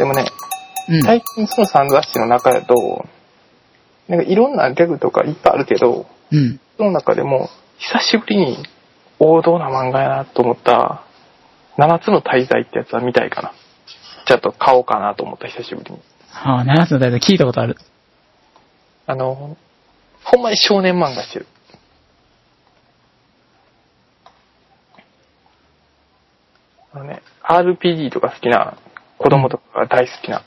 でもね、うん。最近その3雑誌の中だと、なんかいろんなギャグとかいっぱいあるけど、うん。その中でも、久しぶりに王道な漫画やなと思った、7つの大罪ってやつは見たいかな。ちょっと買おうかなと思った、久しぶりに。ああ、7つの大罪聞いたことある。あの、ほんまに少年漫画してる。あのね、RPG とか好きな子供とかが大好きな。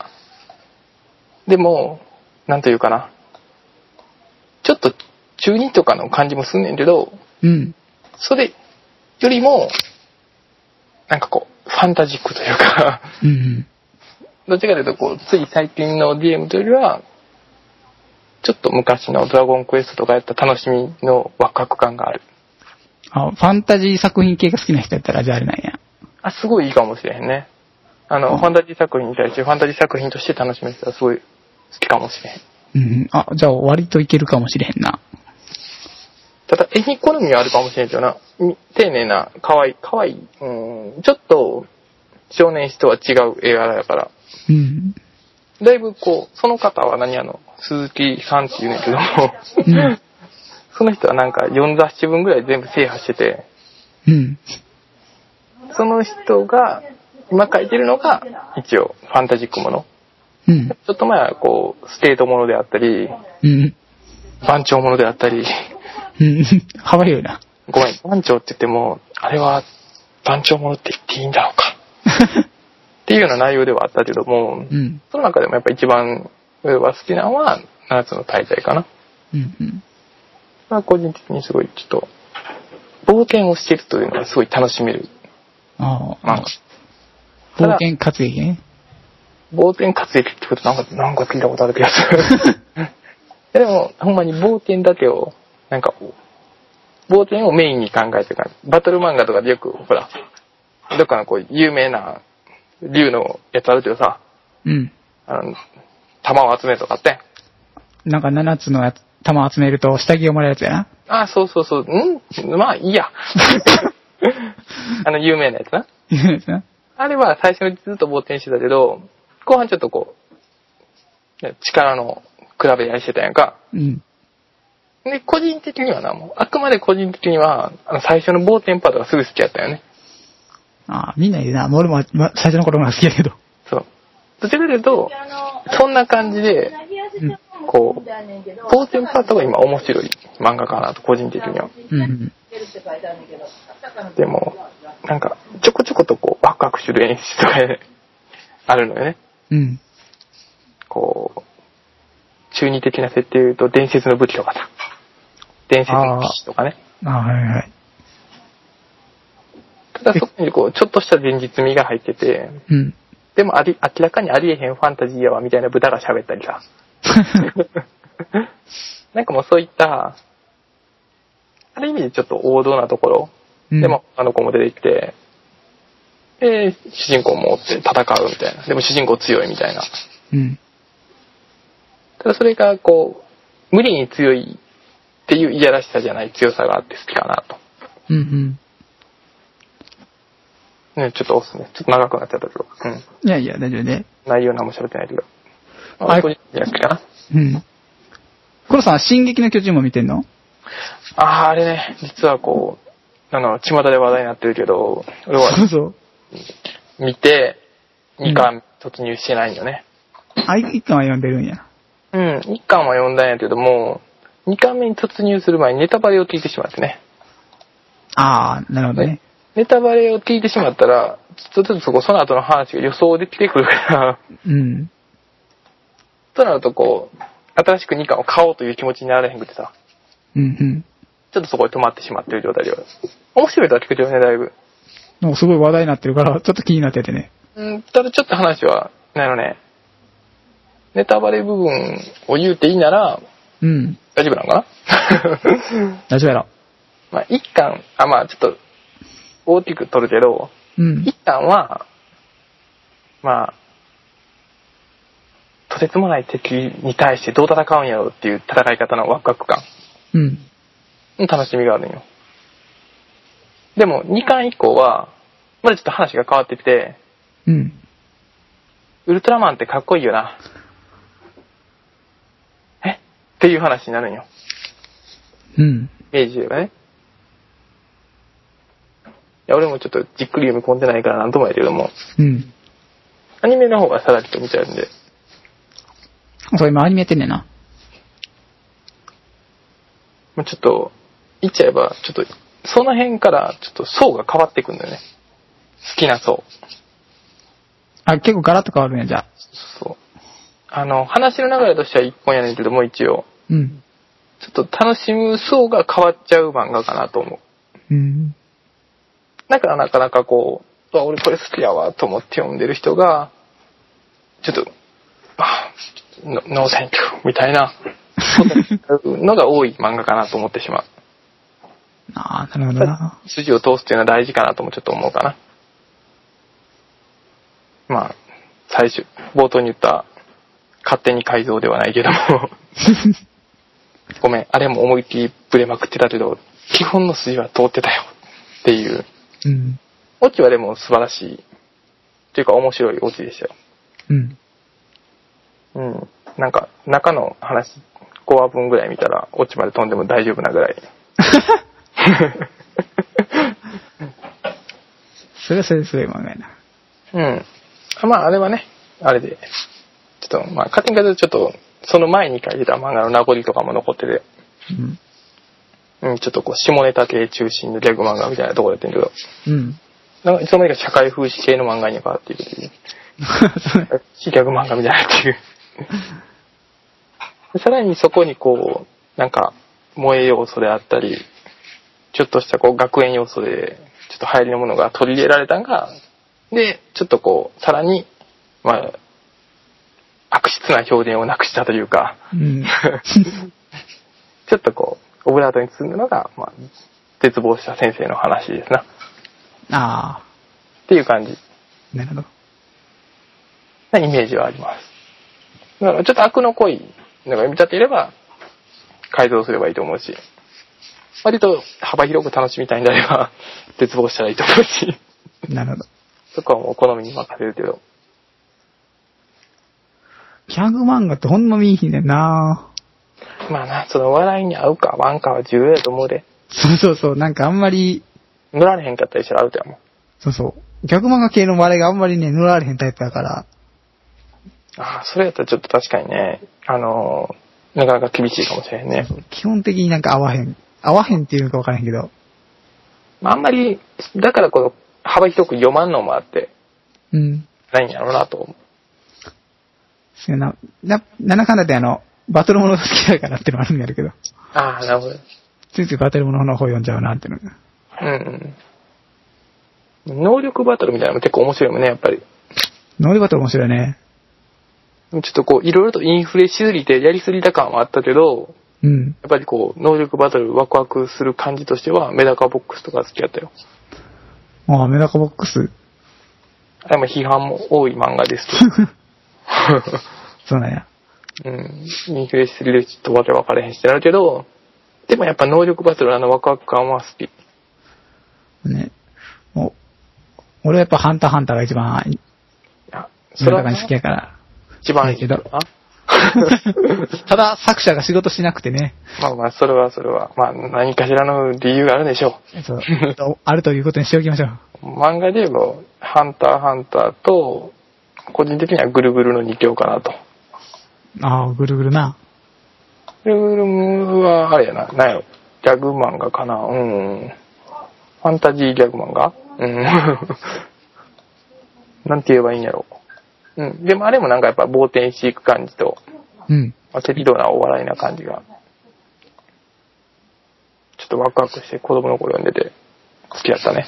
でも、なんというかな。ちょっと中二とかの感じもすんねんけど、うん。それよりも、なんかこう、ファンタジックというか、うんうん。どっちかというとこう、つい最近の DM というよりは、ちょっと昔のドラゴンクエストとかやった楽しみのワクワク感がある。あ、ファンタジー作品系が好きな人やったら、じゃああれなんや。あ、すごいいいかもしれへんね。あの、うんファンタジー作品に対してファンタジー作品として楽しめる人はすごい好きかもしれへん。うん。あ、じゃあ割といけるかもしれへんな。ただ、絵に好みはあるかもしれんけどな。み丁寧な、可愛い、可愛い、うん、ちょっと、少年誌とは違う映画だから、うん。だいぶこう、その方は何あの、鈴木さんって言うねんけども、うんその人はなんか4雑誌分ぐらい全部制覇してて、うん。その人が今書いてるのが一応ファンタジックもの。うん。ちょっと前はこう、ステートものであったり、うん。番長ものであったり、うん。幅広いな。ごめん、番長って言っても、あれは番長ものって言っていいんだろうか。っていうような内容ではあったけども、うん。その中でもやっぱ一番俺は好きなのは7つの大罪かな。うん。うん。まあ個人的にすごいちょっと、冒険をしてるというのがすごい楽しめるああ。漫画。冒険活劇ね。冒険活劇ってことなんか、なんか聞いたことある気がする。でも、ほんまに冒険だけを、なんか、冒険をメインに考えてる。バトル漫画とかでよく、ほら、どっかのこう、有名な竜のやつあるけどさ、うん。あの、弾を集めるとかって。なんか7つのやつ玉集めると下着をもらうやつやな。あ、そうそうそう、ん？まあ、いいや。あの、有名なやつな。いうやつな。あれは最初にずっと冒険してたけど、後半ちょっとこう、ね力の比べ合いしてたやんか。うん。で、個人的にはな、もう、あくまで個人的には、あの、最初の冒険パートがすぐ好きやったよね。ああ、みんな言うな。俺も、ま、最初の頃が好きやけど。そう。どちらかというと、そんな感じで、こう、冒険パートが今面白い漫画かなと、個人的には。うんうん。でも、なんか、ちょこちょことこう、ワクワクする演出とかねあるのよね。うん。こう、中二的な設定で言うと、伝説の武器とかさ。伝説の武器とかね。ああ、はいはい。ただそこにこう、ちょっとした現実味が入ってて、うん。でもあり、明らかにありえへんファンタジーやわ、みたいな豚が喋ったりさ。なんかもうそういった、ある意味でちょっと王道なところ、うんでも、あの子も出てきて、で、主人公もおって戦うみたいな。でも主人公強いみたいな。うん。ただそれがこう、無理に強いっていういやらしさじゃない強さがあって好きかなと。うんうん。ね、ちょっとおすすめ。ちょっと長くなっちゃったけど。うん。いやいや、大丈夫ね。内容何も喋ってないけど。はいあ、個人的には好きかな。うん。コロさん、進撃の巨人も見てんの？ああ、あれね、実はこう、あの、巷で話題になってるけど、俺そうはそう。見て、うん2巻突入してないんよね。あ、一巻は読んでるんや。うん、1巻は読んだんやけども、2巻目に突入する前にネタバレを聞いてしまってね。ああ、なるほどね。ネタバレを聞いてしまったら、ちょっとずつそこ、その後の話が予想できてくるから、うん。となるとこう、新しく2巻を買おうという気持ちになられへんくてさ、うんうん。ちょっとそこで止まってしまってる状態では。面白いとは聞くけどね、だいぶ。なんかすごい話題になってるから、ちょっと気になっててね。うん、ただちょっと話は、なのね、ネタバレ部分を言うていいなら、うん。大丈夫なのかな？大丈夫やろ。まあ、一巻、あ、まあ、ちょっと、大きく取るけど、うん。一巻は、まあ、とてつもない敵に対してどう戦うんやろうっていう戦い方のワクワク感、うん。楽しみがあるんよ。でも、二巻以降は、まだちょっと話が変わってきて、うん。ウルトラマンってかっこいいよな。え？っていう話になるんよ。うん。イメージで言えばね。いや、俺もちょっとじっくり読み込んでないからなんともやけども、うん。アニメの方がさらりと見ちゃうんで、そう、今アニメやってんねんな。もうちょっと、言っちゃえば、ちょっと、その辺からちょっと層が変わっていくんだよね。好きな層。あ、結構ガラッと変わるね、じゃあ。そう。あの、話の流れとしては一本やねんけども、一応、うん。ちょっと楽しむ層が変わっちゃう漫画かなと思う。うん。だからなかなかこう、うわ俺これ好きやわと思って読んでる人が、ちょっと、あの No thank you みたいな のが多い漫画かなと思ってしまう。ああ、なるほどな。筋を通すっていうのは大事かなともちょっと思うかな。まあ、最初、冒頭に言った、勝手に改造ではないけども、ごめん、あれも思いっきりブレまくってたけど、基本の筋は通ってたよっていう。うん。オチはでも素晴らしい。というか面白いオチでしたよ。うん。うん。なんか、中の話、5話分ぐらい見たら、オチまで飛んでも大丈夫なぐらい。それはそれですごい漫画やな。うん。まあ、あれはね、あれで、ちょっと、まあ、勝手に書いてちょっと、その前に書いてた漫画の名残とかも残ってて、うん。うん、ちょっとこう、下ネタ系中心のギャグ漫画みたいなところやってんけど、うん。なんかいつの間にか社会風刺系の漫画に変わっていくという、ギャグ漫画みたいになっていう。で さらにそこにこう、なんか、萌え要素であったり、ちょっとしたこう、学園要素で、ちょっと流行りのものが取り入れられたんが、で、ちょっとこう、さらに、まあ、悪質な表現をなくしたというか、うん。ちょっとこう、オブラートに包んだのが、まあ、絶望した先生の話ですな。っあていう感じあ、なるほど。なイメージはあります。だからちょっと悪の濃いのが読み立てれば、改造すればいいと思うし、割と幅広く楽しみたいんであれば、絶望したらいいと思うし、なるほど。そこはもうお好みに任せるけど。ギャグ漫画ってほんま見いひんねんなまあな、その笑いに合うか合わんかは重要やと思うで。そうそうそう、なんかあんまり、乗られへんかったりしたらアウトやもん。そうそう。ギャグ漫画系の笑いがあんまりね、塗られへんタイプだから、ああ、それやったらちょっと確かにね、あのーなかなか厳しいかもしれへんね。基本的になんか合わへん。合わへんっていうのかわからへんけど、まああんまり、だからこの幅広く読まんのもあって、うん。ないんやろうなと思う。そうやな、な、なんだかんだであの、バトルものが好きだからってのもあるんやるけど、ああ、なるほど。ついついバトルものの方読んじゃうなっていうのが。うんうん。能力バトルみたいなのも結構面白いもんね、やっぱり。ノーリバトル面白いね。ちょっとこう、いろいろとインフレしすぎてやりすぎた感はあったけど、うん。やっぱりこう、能力バトルワクワクする感じとしては、メダカボックスとか好きだったよ。ああ、メダカボックス？あれも批判も多い漫画ですけ そうなんや。ど。うん。インフレしすぎるとちょっとわけ分かれへんしってなるけど、でもやっぱ能力バトルのあのワクワク感は好き。ね。もう、俺はやっぱハンターハンターが一番、それが好きやから。一番いい。ただ、作者が仕事しなくてね。まあまあ、それはそれは。まあ、何かしらの理由があるでしょそう。あるということにしておきましょう。う。漫画で言えば、ハンターハンターと、個人的にはぐるぐるの2強かなと。ああ、ぐるぐるな。ぐるぐるは、あれやな、なんやろ。ギャグ漫画かな。うん。ファンタジーギャグ漫画うん。なんて言えばいいんやろ。うん。でもあれもなんかやっぱ冒険していく感じと、うん。まあ適度なお笑いな感じが、ちょっとワクワクして子供の頃読んでて好きだったね。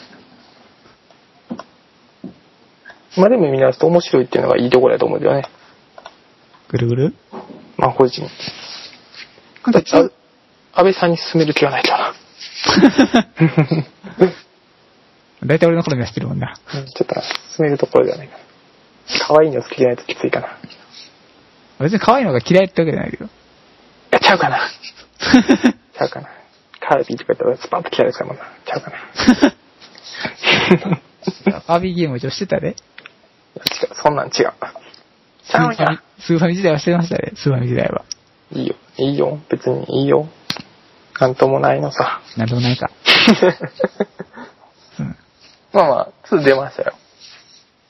まあでも見直すと面白いっていうのがいいところだと思うけどね。ぐるぐる？まあ個人。だって、あ安倍さんに勧める気はないかな。大体俺の好みは知ってるもんな。うんちょっと進めるところではないかな。可愛いの好きじゃないときついかな。い別に可愛いのが嫌いってわけじゃないけど。や、ちゃうかな。ちゃうかな。カービィとか言ったらスパッと嫌いですからもんな。ちゃうかな。いバービーゲーム一応してたで。や違う、そんなん違う。スーファミ、スーファミ時代はしてましたね、スーファミ時代は。いいよ、いいよ、別にいいよ。なんともないのさ。なんともないか。うん。まあまあ、2出ましたよ。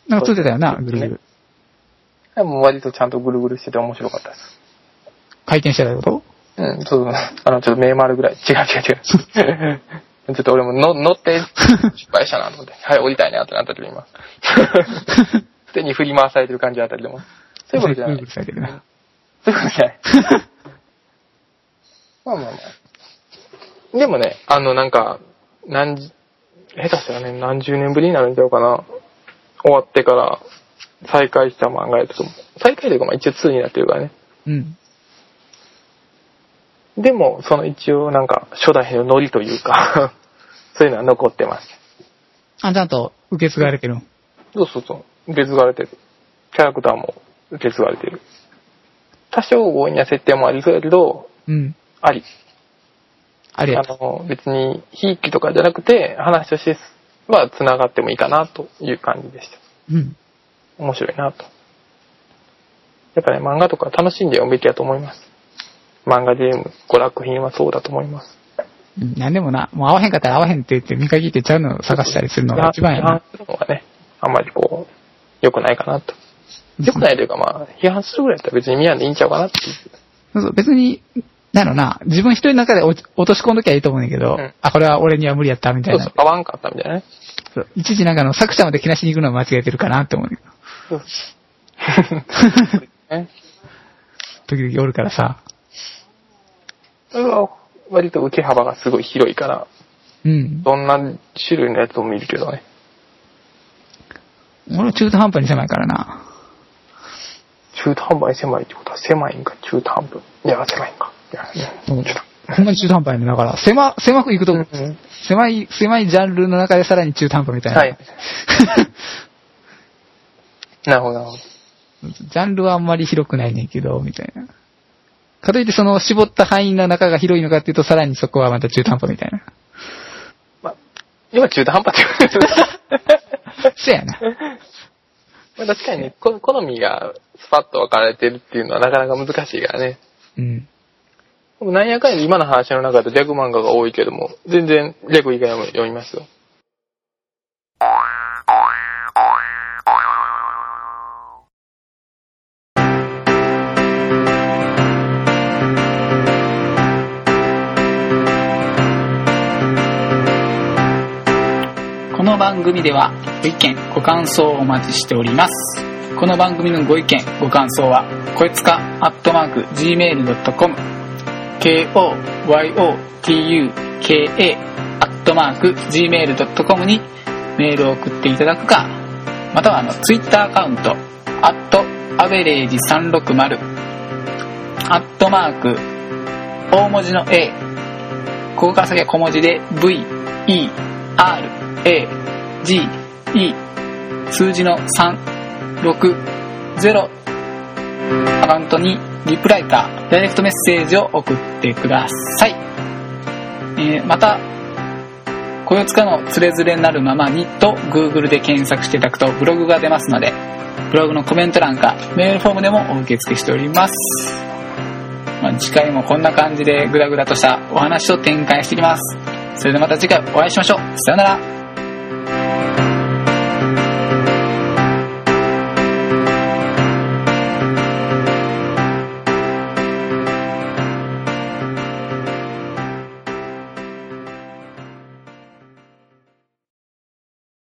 なんかついてたよな、ぐるぐる。でも割とちゃんとぐるぐるしてて面白かったです。回転してたこと？うん、そう、あの、ちょっと目丸ぐらい。違う違う違う。ちょっと俺もの乗って失敗したなと思って。はい、降りたいなってなったけど今。手に振り回されてる感じあたりでも。そういうことじゃない。ぐるぐるされてるな。そういうことじゃない。まあまあまあ。でもね、あのなんか、何じ、下手したらね、何十年ぶりになるんちゃうかな。終わってから再開した漫画やったと思う。再開というかまあ一応2になってるからね。うん。でも、その一応なんか初代のノリというか、そういうのは残ってます。あ、ちゃんと受け継がれてるん。そうそうそう。受け継がれてる。キャラクターも受け継がれてる。多少強引な設定もありそうやけど、うん。あり。あれやあ。の、別に、ひいきとかじゃなくて、話としては繋がってもいいかなという感じでした。うん。面白いなと。やっぱね、漫画とか楽しんで読むべきだと思います。漫画ゲーム、娯楽品はそうだと思います。うんなんでもな、もう合わへんかったら合わへんって言って見限ってちゃうのを探したりするのが一番やな批判。するのはね、あんまりこう、良くないかなと。良くないというかまあ、批判するぐらいだったら別に見やんでいいんちゃうかなっていう。そうそう、別に、なんやろな、自分一人の中で落とし込んどきゃいいと思うんだけど、うんあ、これは俺には無理やったみたいうなそそう。、合わんかったみたいなね。そういちいちなんかあの作者まで気なしに行くのは間違えてるかなって思うんだけど、そう。ね。時々おるからさ。それは割と受け幅がすごい広いから、うん。どんな種類のやつも見るけどね。俺は中途半端に狭いからな。中途半端に狭いってことは狭いんか、中途半端。いや、狭いんか。ちょっほんまに中途半端やね。だから、狭、狭く行くと、と。うん狭い、狭いジャンルの中でさらに中途半端みたいな。はい。なるほど、なるほど。ジャンルはあんまり広くないねんけど、みたいな。かといってその絞った範囲の中が広いのかっていうと、さらにそこはまた中途半端みたいな。まあ、今中途半端って言われてるそやな。まあ確かにね、こ好みがスパッと分かれてるっていうのはなかなか難しいからね。うん。なんやかんや今の話の中でギャグ漫画が多いけども、全然ギャグ以外も読みますよ。この番組ではご意見、ご感想をお待ちしております。この番組のご意見、ご感想は、こいつか、アットマーク、gmail.com、k-o-y-o-t-u-k-a、アットマーク、gmail.com にメールを送っていただくか、またはあの、ツイッターアカウント、アット、アベレージ360、アットマーク、大文字の A、ここから先は小文字で V、E、R、A、G、E、数字の3、6、0、アカウントにリプライかダイレクトメッセージを送ってください。えーまた、こよつかのつれづれなるままにと Google で検索していただくとブログが出ますので、ブログのコメント欄かメールフォームでもお受け付けしております。まあ、次回もこんな感じでグダグダとしたお話を展開していきます。それではまた次回お会いしましょう。さよなら。